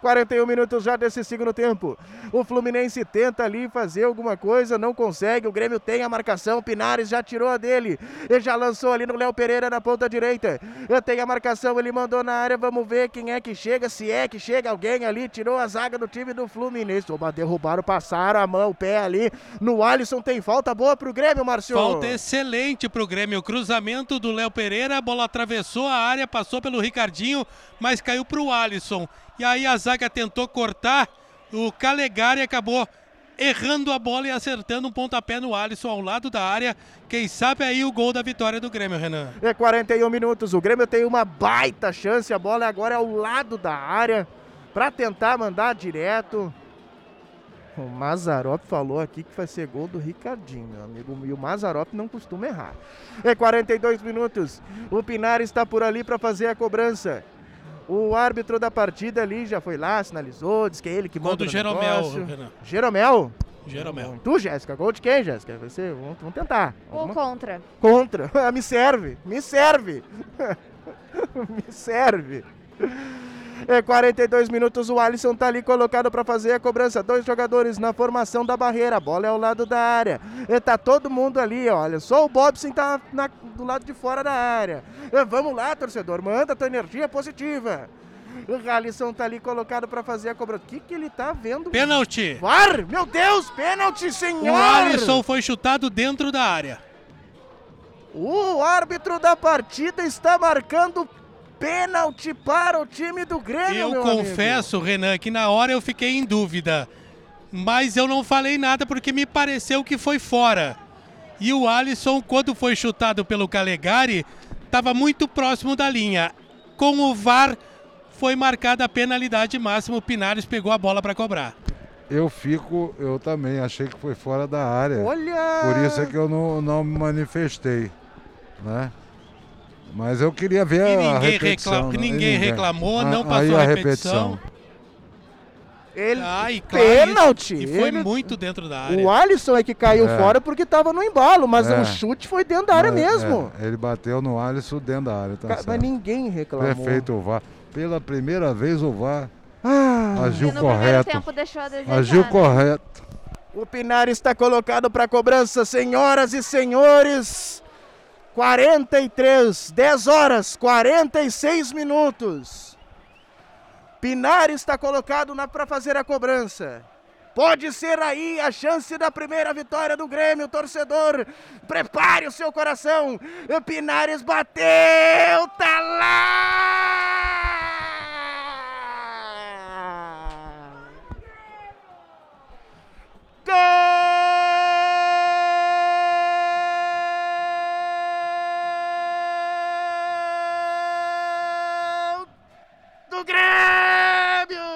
41 minutos já desse segundo tempo. O Fluminense tenta ali fazer alguma coisa, não consegue. O Grêmio tem a marcação. Pinares já tirou a dele. Ele já lançou ali no Léo Pereira na ponta direita. Tem a marcação, ele mandou na área. Vamos ver quem é que chega. Se é que chega alguém ali. Tirou a zaga do time do Fluminense. Oba, derrubaram, passaram a mão, o pé ali no Alisson. Tem falta boa pro Grêmio, Márcio. Falta excelente pro Grêmio. Cruzamento do Léo Pereira. A bola atravessou a área, passou pelo Ricardinho, mas caiu pro Alisson. E aí a zaga tentou cortar, o Calegari acabou errando a bola e acertando um pontapé no Alisson ao lado da área. Quem sabe aí o gol da vitória do Grêmio, Renan. É 41 minutos, o Grêmio tem uma baita chance, a bola agora é ao lado da área para tentar mandar direto. O Mazarop falou aqui que vai ser gol do Ricardinho, meu amigo. E o Mazarop não costuma errar. É 42 minutos. O Pinar está por ali para fazer a cobrança. O árbitro da partida ali já foi lá, sinalizou, disse que é ele que Gol manda do no Jeromel, negócio. Renan. Jeromel? Jeromel. Tu, Jéssica. Gol de quem, Jéssica? Você, vamos, vamos tentar. Ou Alguma- contra? Contra. Me serve. Me serve. me serve. É 42 minutos, o Alisson tá ali colocado para fazer a cobrança. Dois jogadores na formação da barreira. A bola é ao lado da área. E tá todo mundo ali, olha. Só o Bobson tá na- do lado de fora da área. É, vamos lá, torcedor. Manda tua energia positiva. O Alisson tá ali colocado para fazer a cobrança. O que que ele tá vendo? Pênalti. VAR! Meu Deus, pênalti, senhor! O Alisson foi chutado dentro da área. O árbitro da partida está marcando pênalti para o time do Grêmio, Eu meu confesso, Renan, que na hora eu fiquei em dúvida. Mas eu não falei nada porque me pareceu que foi fora. E o Alisson, quando foi chutado pelo Calegari, estava muito próximo da linha. Com o VAR, foi marcada a penalidade máxima. O Pinares pegou a bola para cobrar. Eu fico, eu também achei que foi fora da área. amigo. Olha! Por isso é que eu não, não me manifestei, né? Mas eu queria ver E a ninguém, repetição. né? ninguém reclamou, Ah, não passou a a repetição. Ele... Ai, claro, Pênalti! E foi Ele- muito dentro da área. O Alisson é que caiu É. fora porque estava no embalo, mas É. o chute foi dentro da área É, mesmo. é, ele bateu no Alisson dentro da área, tá Ca- certo. mas ninguém reclamou. Perfeito o VAR. Pela primeira vez o VAR Ah, agiu correto. tempo deixou a desejar. Agiu né? correto. o Pinar está colocado para cobrança, senhoras e senhores. 43, 10 horas, 46 minutos. Pinar está colocado para fazer a cobrança. Pode ser aí a chance da primeira vitória do Grêmio, torcedor. Prepare o seu coração. Pinares bateu, tá lá! Do Grêmio!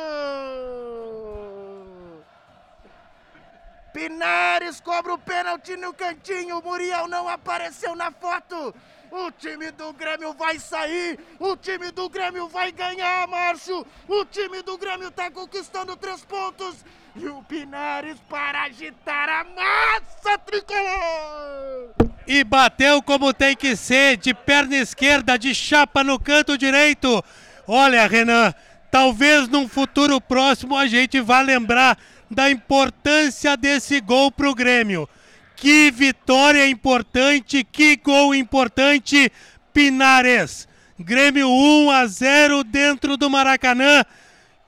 Pinares cobra o pênalti no cantinho, Muriel não apareceu na foto. O time do Grêmio vai sair, o time do Grêmio vai ganhar, Márcio. O time do Grêmio tá conquistando três pontos. E o Pinares para agitar a massa tricolor. E bateu como tem que ser, de perna esquerda, de chapa no canto direito. Olha, Renan, talvez num futuro próximo a gente vá lembrar da importância desse gol pro Grêmio. Que vitória importante, que gol importante, Pinares. Grêmio 1 a 0 dentro do Maracanã.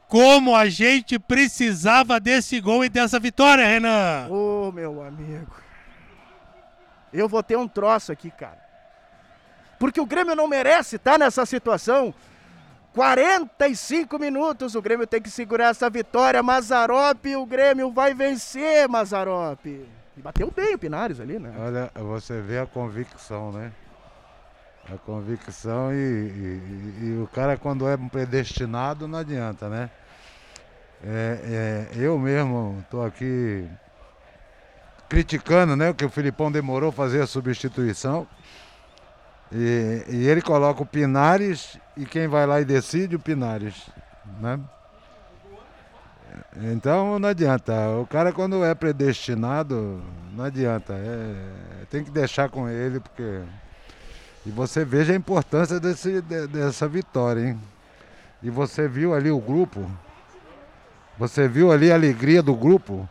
Como a gente precisava desse gol e dessa vitória, Renan. Ô, meu amigo. Eu vou ter um troço aqui, cara. Porque o Grêmio não merece estar nessa situação. 45 minutos, o Grêmio tem que segurar essa vitória. Mazarop, o Grêmio vai vencer, Mazarop. E bateu bem o Pinares ali, né? Olha, você vê a convicção, né? A convicção e, e- e- e o cara quando é predestinado não adianta, né? É, é, eu mesmo estou aqui criticando, né? Que o Filipão demorou a fazer a substituição. E, e ele coloca o Pinares e quem vai lá e decide o Pinares, né? Então não adianta. O cara quando é predestinado, não adianta. É, tem que deixar com ele, porque. E você veja a importância desse, de- dessa vitória, hein? E você viu ali o grupo, Você viu ali a alegria do grupo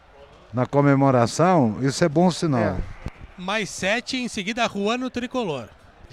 na comemoração? Isso é bom sinal. É. Mais sete, em seguida Juan no tricolor.